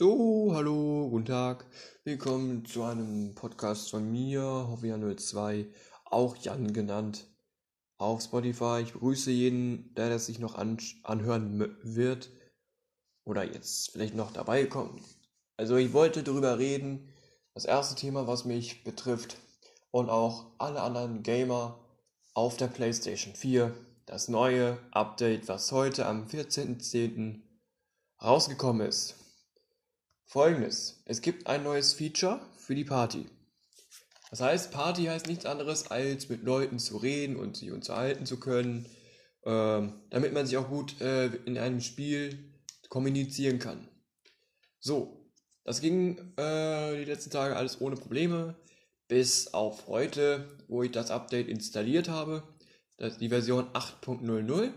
So, hallo, guten Tag. Willkommen zu einem Podcast von mir, Hoffia02, auch Jan genannt, auf Spotify. Ich begrüße jeden, der das sich noch an anhören wird oder jetzt vielleicht noch dabei kommt. Also ich wollte darüber reden, das erste Thema, was mich betrifft und auch alle anderen Gamer auf der PlayStation 4, das neue Update, was heute am 14.10. rausgekommen ist. Folgendes: Es gibt ein neues Feature für die Party. Das heißt, Party heißt nichts anderes, als mit Leuten zu reden und sich unterhalten zu können, äh, damit man sich auch gut äh, in einem Spiel kommunizieren kann. So, das ging äh, die letzten Tage alles ohne Probleme, bis auf heute, wo ich das Update installiert habe. Das ist die Version 8.00.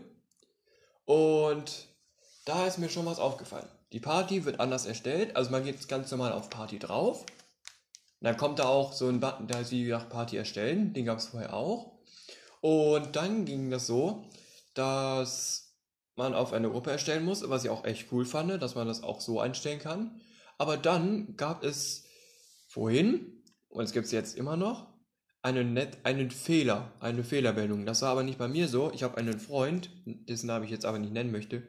Und da ist mir schon was aufgefallen. Die Party wird anders erstellt. Also man geht ganz normal auf Party drauf. Dann kommt da auch so ein Button, da sie nach Party erstellen. Den gab es vorher auch. Und dann ging das so, dass man auf eine Gruppe erstellen muss, was ich auch echt cool fand, dass man das auch so einstellen kann. Aber dann gab es vorhin, und es gibt es jetzt immer noch, einen, Net einen Fehler, eine Fehlermeldung. Das war aber nicht bei mir so. Ich habe einen Freund, dessen Namen ich jetzt aber nicht nennen möchte,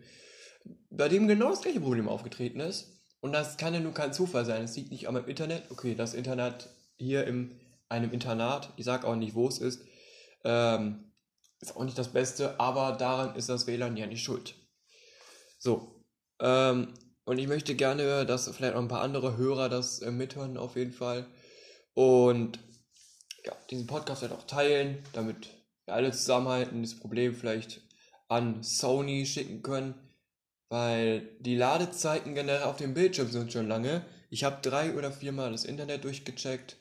bei dem genau das gleiche Problem aufgetreten ist. Und das kann ja nur kein Zufall sein. Es liegt nicht am Internet. Okay, das Internet hier in einem Internat, ich sage auch nicht, wo es ist, ähm, ist auch nicht das Beste, aber daran ist das WLAN ja nicht schuld. So, ähm, und ich möchte gerne, dass vielleicht auch ein paar andere Hörer das äh, mithören, auf jeden Fall. Und ja, diesen Podcast halt auch teilen, damit wir alle zusammenhalten, das Problem vielleicht an Sony schicken können weil die Ladezeiten generell auf dem Bildschirm sind schon lange. Ich habe drei oder viermal das Internet durchgecheckt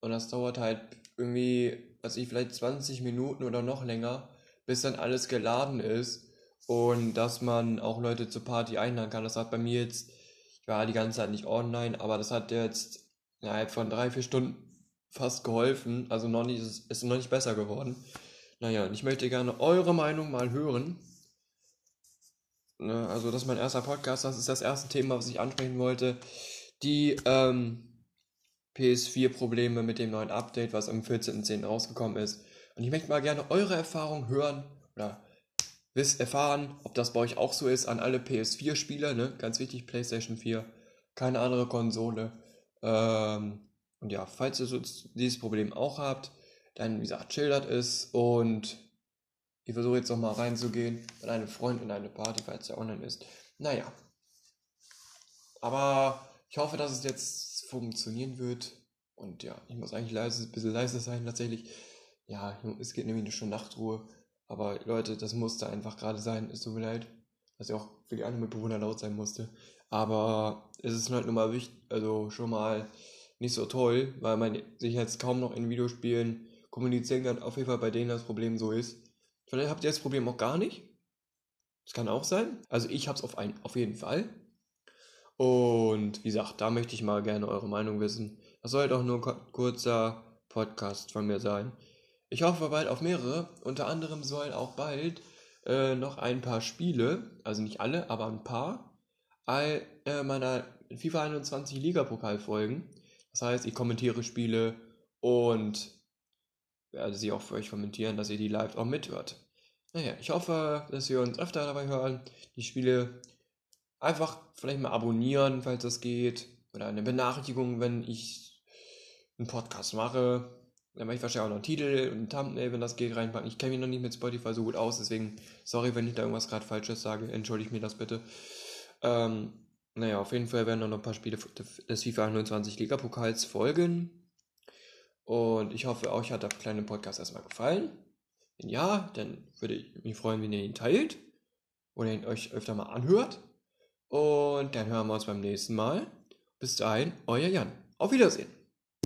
und das dauert halt irgendwie, also ich vielleicht 20 Minuten oder noch länger, bis dann alles geladen ist und dass man auch Leute zur Party einladen kann. Das hat bei mir jetzt, ich war die ganze Zeit nicht online, aber das hat jetzt innerhalb von drei, vier Stunden fast geholfen. Also noch nicht, ist, noch nicht besser geworden. Naja, und ich möchte gerne eure Meinung mal hören. Ne? Also das ist mein erster Podcast, das ist das erste Thema, was ich ansprechen wollte. Die ähm, PS4-Probleme mit dem neuen Update, was am 14.10. rausgekommen ist. Und ich möchte mal gerne eure Erfahrung hören oder wisst erfahren, ob das bei euch auch so ist an alle PS4-Spieler, ne? Ganz wichtig, PlayStation 4, keine andere Konsole. Ähm, und ja, falls ihr so dieses Problem auch habt, dann wie gesagt, schildert es und ich versuche jetzt nochmal reinzugehen mit einem Freund in eine Party, falls er online ist. Naja. Aber ich hoffe, dass es jetzt funktionieren wird. Und ja, ich muss eigentlich leise, ein bisschen leiser sein tatsächlich. Ja, es geht nämlich schon Nachtruhe. Aber Leute, das musste einfach gerade sein. Es tut mir leid, dass ich auch für die anderen Mitbewohner laut sein musste. Aber es ist halt nun mal wichtig, also schon mal nicht so toll, weil man sich jetzt kaum noch in Videospielen kommunizieren kann. Auf jeden Fall bei denen das Problem so ist. Vielleicht habt ihr das Problem auch gar nicht. Das kann auch sein. Also ich habe es auf, auf jeden Fall. Und wie gesagt, da möchte ich mal gerne eure Meinung wissen. Das soll auch nur ein kurzer Podcast von mir sein. Ich hoffe bald auf mehrere. Unter anderem sollen auch bald äh, noch ein paar Spiele, also nicht alle, aber ein paar, all äh, meiner FIFA 21 Liga-Pokal folgen. Das heißt, ich kommentiere Spiele und werde sie auch für euch kommentieren, dass ihr die live auch mithört. Naja, ich hoffe, dass wir uns öfter dabei hören. Die Spiele einfach vielleicht mal abonnieren, falls das geht. Oder eine Benachrichtigung, wenn ich einen Podcast mache. Dann mache ich wahrscheinlich auch noch einen Titel und einen Thumbnail, wenn das geht, reinpacken. Ich kenne mich noch nicht mit Spotify so gut aus, deswegen sorry, wenn ich da irgendwas gerade Falsches sage. Entschuldigt mir das bitte. Ähm, naja, auf jeden Fall werden noch ein paar Spiele des FIFA 21 Liga-Pokals folgen. Und ich hoffe, euch hat der kleine Podcast erstmal gefallen. Wenn ja, dann würde ich mich freuen, wenn ihr ihn teilt oder ihn euch öfter mal anhört. Und dann hören wir uns beim nächsten Mal. Bis dahin, euer Jan. Auf Wiedersehen.